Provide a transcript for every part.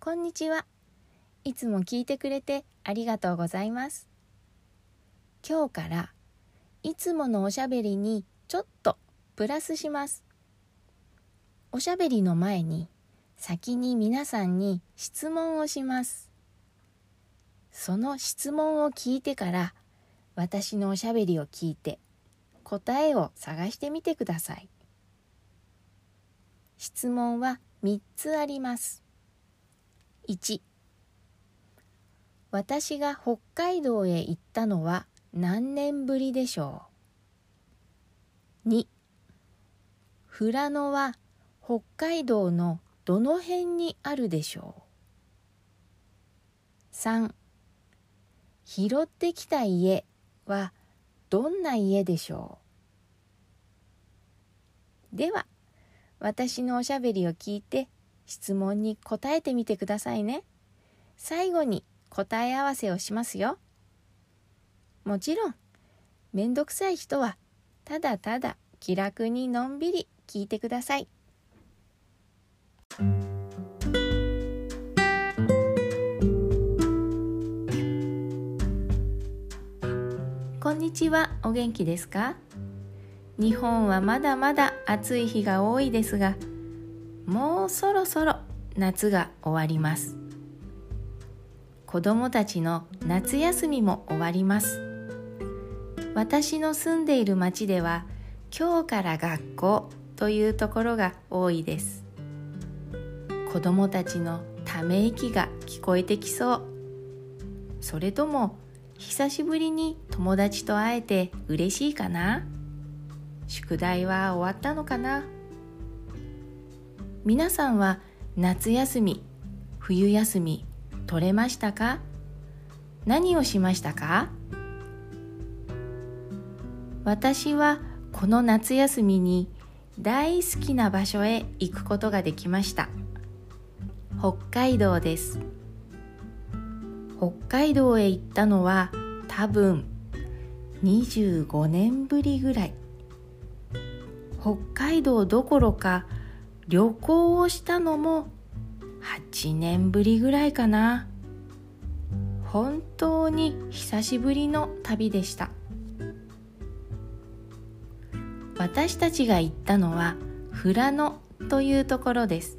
こんにちは。いつも聞いてくれてありがとうございます。今日からいつものおしゃべりにちょっとプラスします。おしゃべりの前に先に皆さんに質問をします。その質問を聞いてから私のおしゃべりを聞いて答えを探してみてください。質問は3つあります。1私が北海道へ行ったのは何年ぶりでしょう？2富良野は北海道のどの辺にあるでしょう？3拾ってきた家はどんな家でしょう？では私のおしゃべりを聞いて質問に答えてみてくださいね。最後に答え合わせをしますよ。もちろんめんどくさい人はただただ気楽にのんびり聞いてください。こんにちはお元気ですか？日本はまだまだ暑い日が多いですがもうそろそろ夏が終わります。子供たちの夏休みも終わります。私の住んでいる町では今日から学校というところが多いです。子供たちのため息が聞こえてきそう。それとも久しぶりに友達と会えて嬉しいかな？宿題は終わったのかな？皆さんは夏休み冬休み取れましたか？何をしましたか？私はこの夏休みに大好きな場所へ行くことができました。北海道です。北海道へ行ったのは多分25年ぶりぐらい。北海道どころか旅行をしたのも8年ぶりぐらいかな。本当に久しぶりの旅でした。私たちが行ったのは富良野というところです。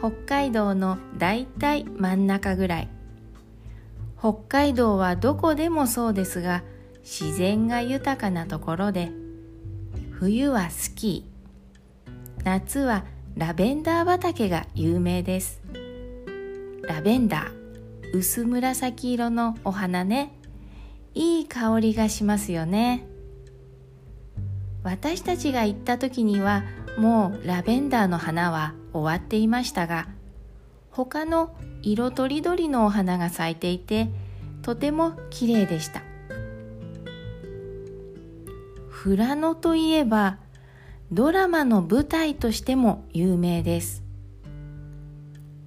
北海道のだいたい真ん中ぐらい。北海道はどこでもそうですが自然が豊かなところで冬はスキー。夏はラベンダー畑が有名です。ラベンダー薄紫色のお花ね。いい香りがしますよね。私たちが行った時にはもうラベンダーの花は終わっていましたが他の色とりどりのお花が咲いていてとても綺麗でした。富良野といえばドラマの舞台としても有名です。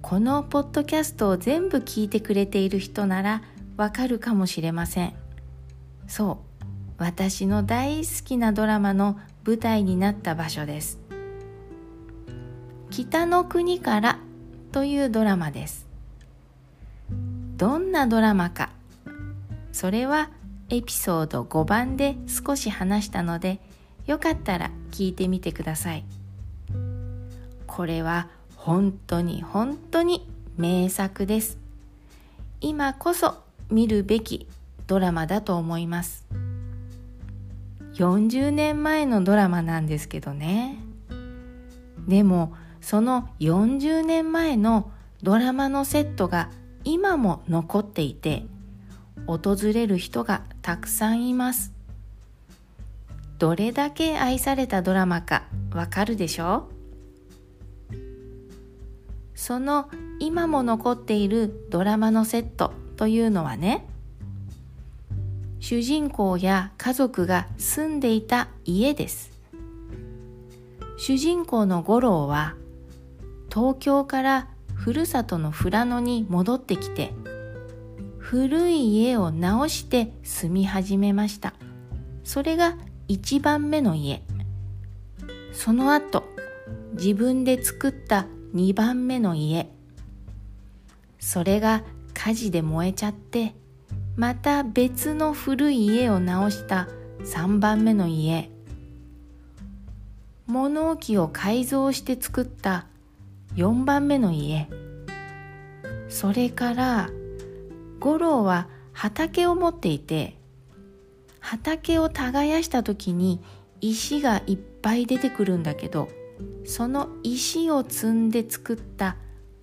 このポッドキャストを全部聞いてくれている人ならわかるかもしれません。そう私の大好きなドラマの舞台になった場所です。北の国からというドラマです。どんなドラマかそれはエピソード5番で少し話したのでよかったら聞いてみてください。これは本当に本当に名作です。今こそ見るべきドラマだと思います。40年前のドラマなんですけどね。でもその40年前のドラマのセットが今も残っていて訪れる人がたくさんいます。どれだけ愛されたドラマかわかるでしょ？うその今も残っているドラマのセットというのはね主人公や家族が住んでいた家です。主人公の五郎は東京からふるさとの富良野に戻ってきて古い家を直して住み始めました。それが一番目の家。その後自分で作った2番目の家。それが火事で燃えちゃってまた別の古い家を直した3番目の家。物置を改造して作った4番目の家。それから五郎は畑を持っていて畑を耕した時に石がいっぱい出てくるんだけどその石を積んで作った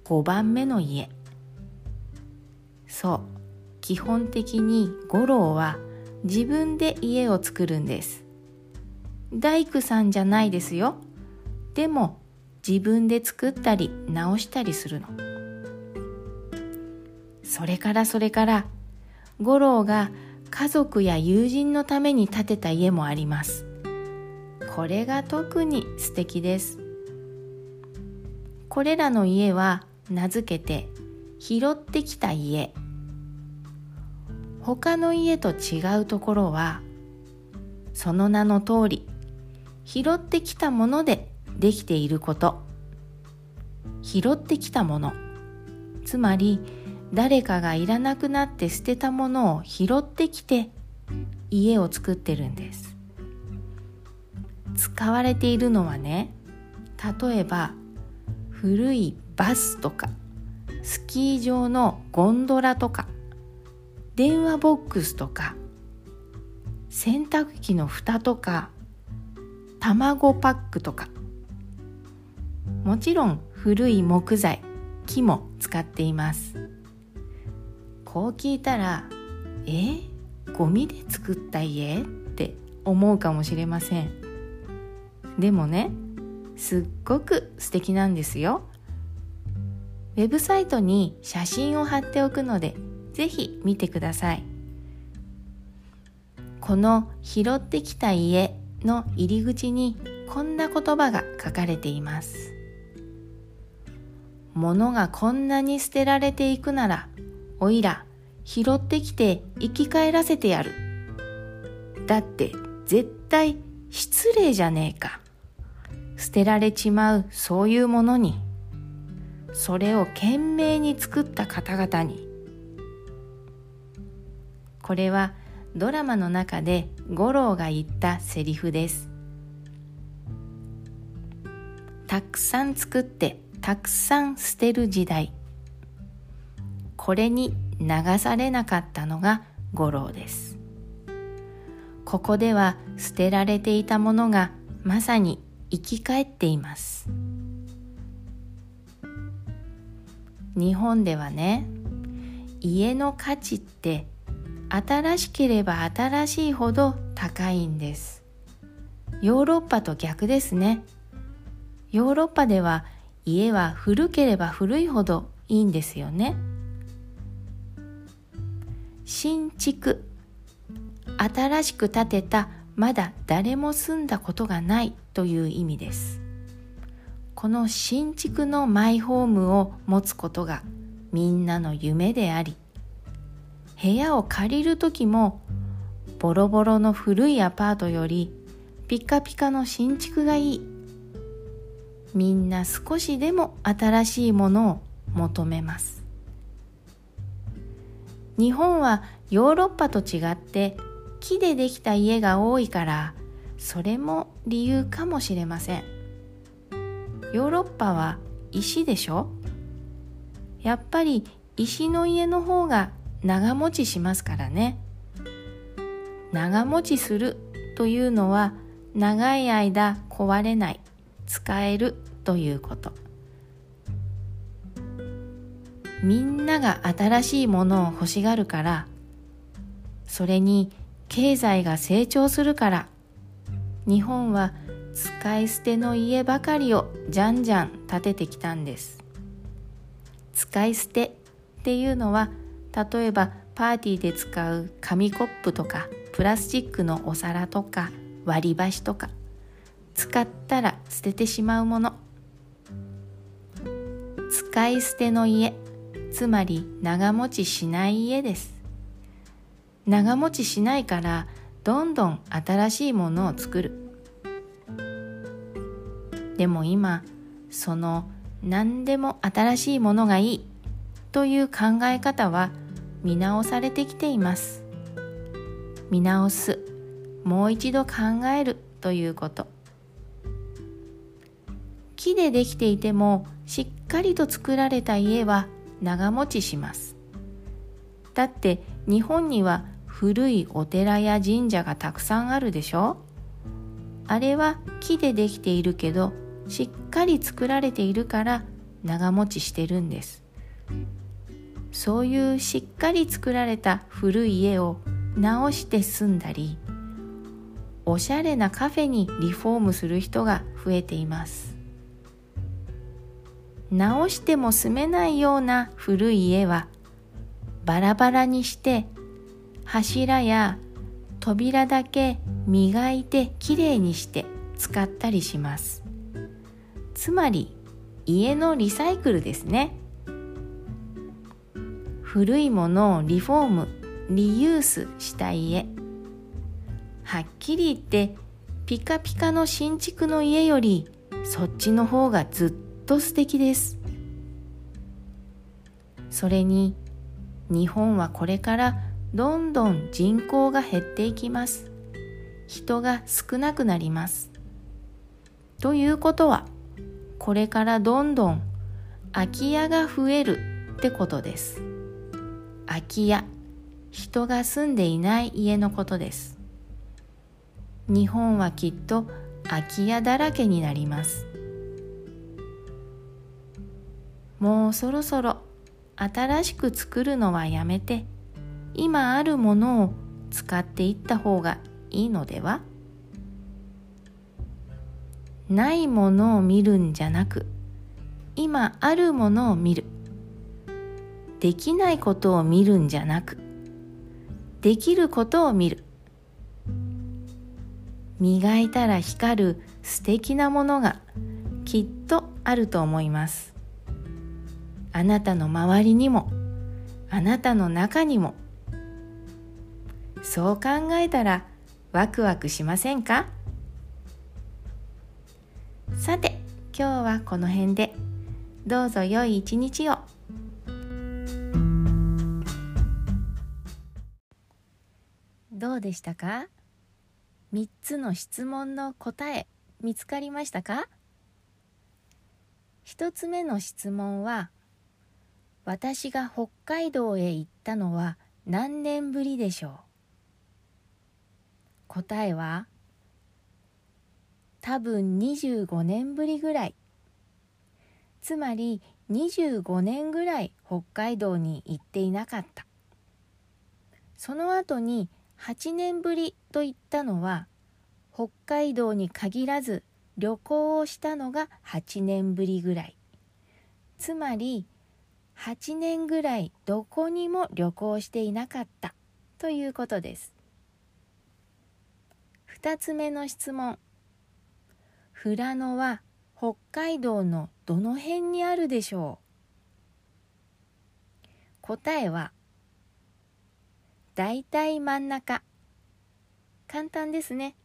5番目の家。そう。基本的に五郎は自分で家を作るんです。大工さんじゃないですよ。でも自分で作ったり直したりするの。それからそれから五郎が家族や友人のために建てた家もあります。これが特に素敵です。これらの家は名付けて拾ってきた家。他の家と違うところはその名の通り拾ってきたものでできていること。拾ってきたもの。つまり誰かがいらなくなって捨てたものを拾ってきて家を作ってるんです。使われているのはね例えば古いバスとかスキー場のゴンドラとか電話ボックスとか洗濯機の蓋とか卵パックとか。もちろん古い木材木も使っています。こう聞いたら「え？ゴミで作った家?」って思うかもしれません。でもねすっごく素敵なんですよ。ウェブサイトに写真を貼っておくのでぜひ見てください。この拾ってきた家の入り口にこんな言葉が書かれています。物がこんなに捨てられていくならおいら拾ってきて生き返らせてやる。だって絶対失礼じゃねえか。捨てられちまうそういうものに、それを懸命に作った方々に。これはドラマの中で五郎が言ったセリフです。たくさん作ってたくさん捨てる時代。これに流されなかったのが五郎です。ここでは捨てられていたものがまさに生き返っています。日本ではね家の価値って新しければ新しいほど高いんです。ヨーロッパと逆ですね。ヨーロッパでは家は古ければ古いほどいいんですよね。新築。新しく建てたまだ誰も住んだことがないという意味です。この新築のマイホームを持つことがみんなの夢であり部屋を借りる時もボロボロの古いアパートよりピカピカの新築がいい。みんな少しでも新しいものを求めます。日本はヨーロッパと違って木でできた家が多いからそれも理由かもしれません。ヨーロッパは石でしょ？やっぱり石の家の方が長持ちしますからね。長持ちするというのは長い間壊れない使えるということ。みんなが新しいものを欲しがるからそれに経済が成長するから日本は使い捨ての家ばかりをじゃんじゃん建ててきたんです。使い捨てっていうのは例えばパーティーで使う紙コップとかプラスチックのお皿とか割り箸とか使ったら捨ててしまうもの。使い捨ての家。つまり長持ちしない家です。長持ちしないからどんどん新しいものを作る。でも今その何でも新しいものがいい。という考え方は見直されてきています。見直す。もう一度考える。ということ。木でできていてもしっかりと作られた家は長持ちします。だって日本には古いお寺や神社がたくさんあるでしょ？あれは木でできているけどしっかり作られているから長持ちしてるんです。そういうしっかり作られた古い家を直して住んだりおしゃれなカフェにリフォームする人が増えています。直しても住めないような古い家はバラバラにして柱や扉だけ磨いてきれいにして使ったりします。つまり家のリサイクルですね。古いものをリフォームリユースした家。はっきり言ってピカピカの新築の家よりそっちの方がずっと素敵です。それに日本はこれからどんどん人口が減っていきます。人が少なくなります。ということはこれからどんどん空き家が増えるってことです。空き家人が住んでいない家のことです。日本はきっと空き家だらけになります。もうそろそろ新しく作るのはやめて今あるものを使っていった方がいいのでは？ないものを見るんじゃなく今あるものを見る。できないことを見るんじゃなくできることを見る。磨いたら光る素敵なものがきっとあると思います。あなたの周りにもあなたの中にも。そう考えたらワクワクしませんか？さて今日はこの辺で。どうぞ良い一日を。どうでしたか？3つの質問の答え見つかりましたか？1つ目の質問は「私が北海道へ行ったのは何年ぶりでしょう？答えは多分25年ぶりぐらい。つまり25年ぐらい北海道に行っていなかった。その後に8年ぶりと言ったのは北海道に限らず旅行をしたのが8年ぶりぐらい。つまり8年ぐらいどこにも旅行していなかった。ということです。2つ目の質問。富良野は北海道のどの辺にあるでしょう？答えはだいたい真ん中。簡単ですね。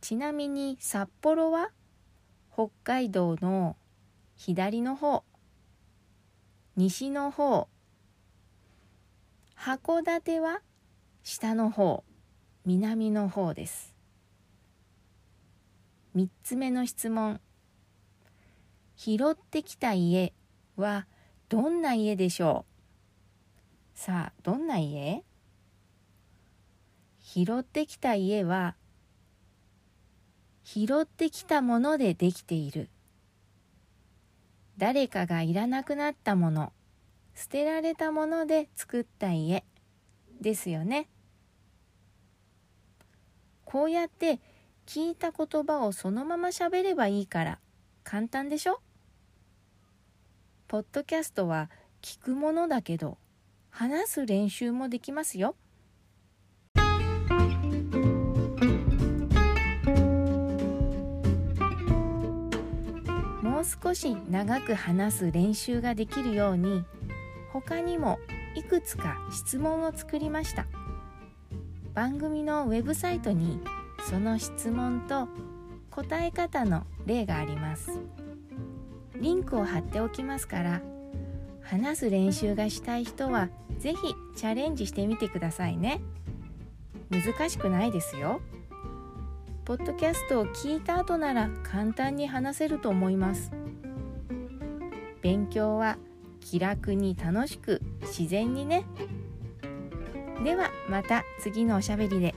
ちなみに札幌は北海道の左の方。西の方。函館は下の方。南の方です。3つ目の質問。拾ってきた家はどんな家でしょう？さあどんな家？拾ってきた家は拾ってきたものでできている。誰かがいらなくなったもの捨てられたもので作った家ですよねこうやって聞いた言葉をそのまま喋ればいいから簡単でしょ？ポッドキャストは聞くものだけど話す練習もできますよ。少し長く話す練習ができるように他にもいくつか質問を作りました。番組のウェブサイトにその質問と答え方の例があります。リンクを貼っておきますから話す練習がしたい人は是非チャレンジしてみてくださいね。難しくないですよ。ポッドキャストを聞いた後なら簡単に話せると思います。勉強は気楽に楽しく自然にねではまた次のおしゃべりで。